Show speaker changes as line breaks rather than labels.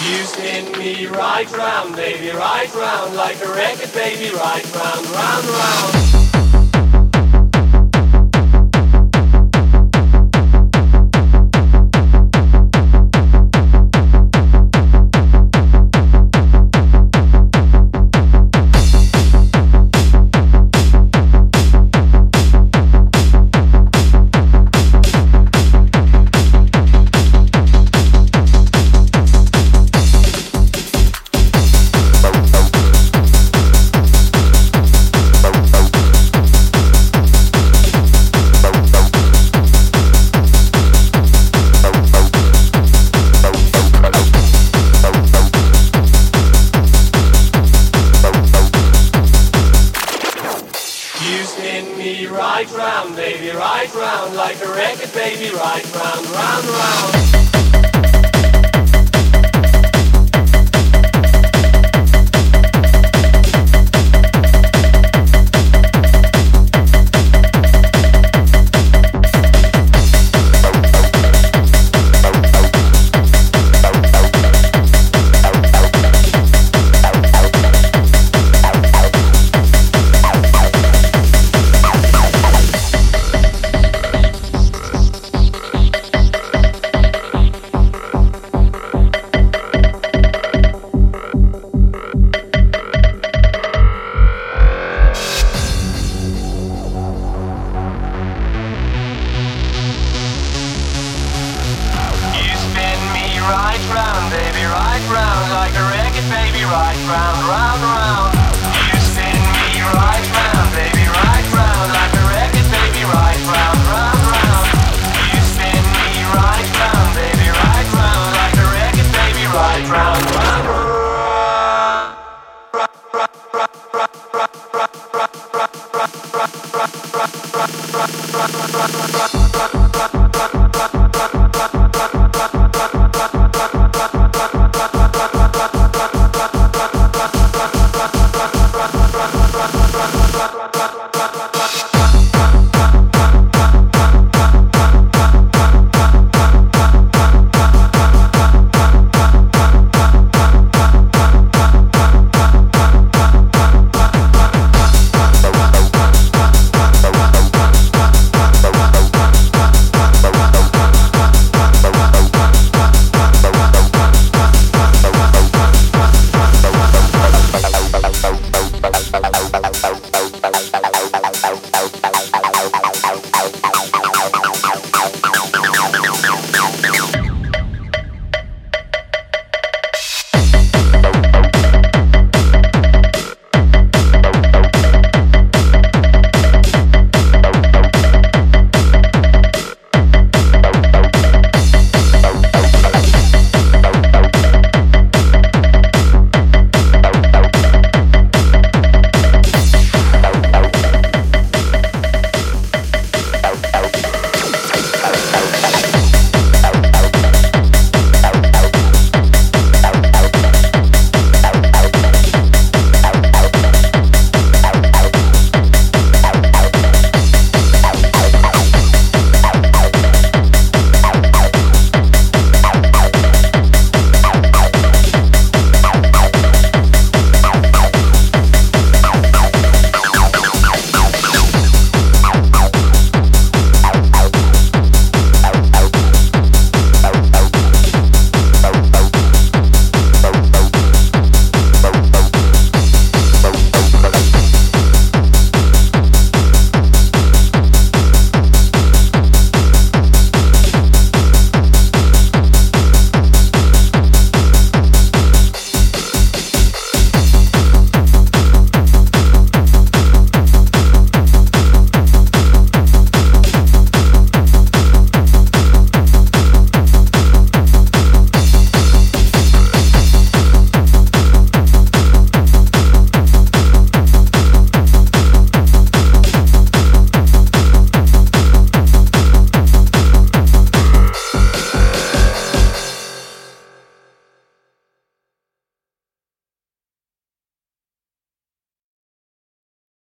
You spin me right round, baby, right round, like a record, baby, right round, round, round. Spin me right round, baby, right round, like a record, baby, right round, round, round. Like a record, baby, right round, round, round.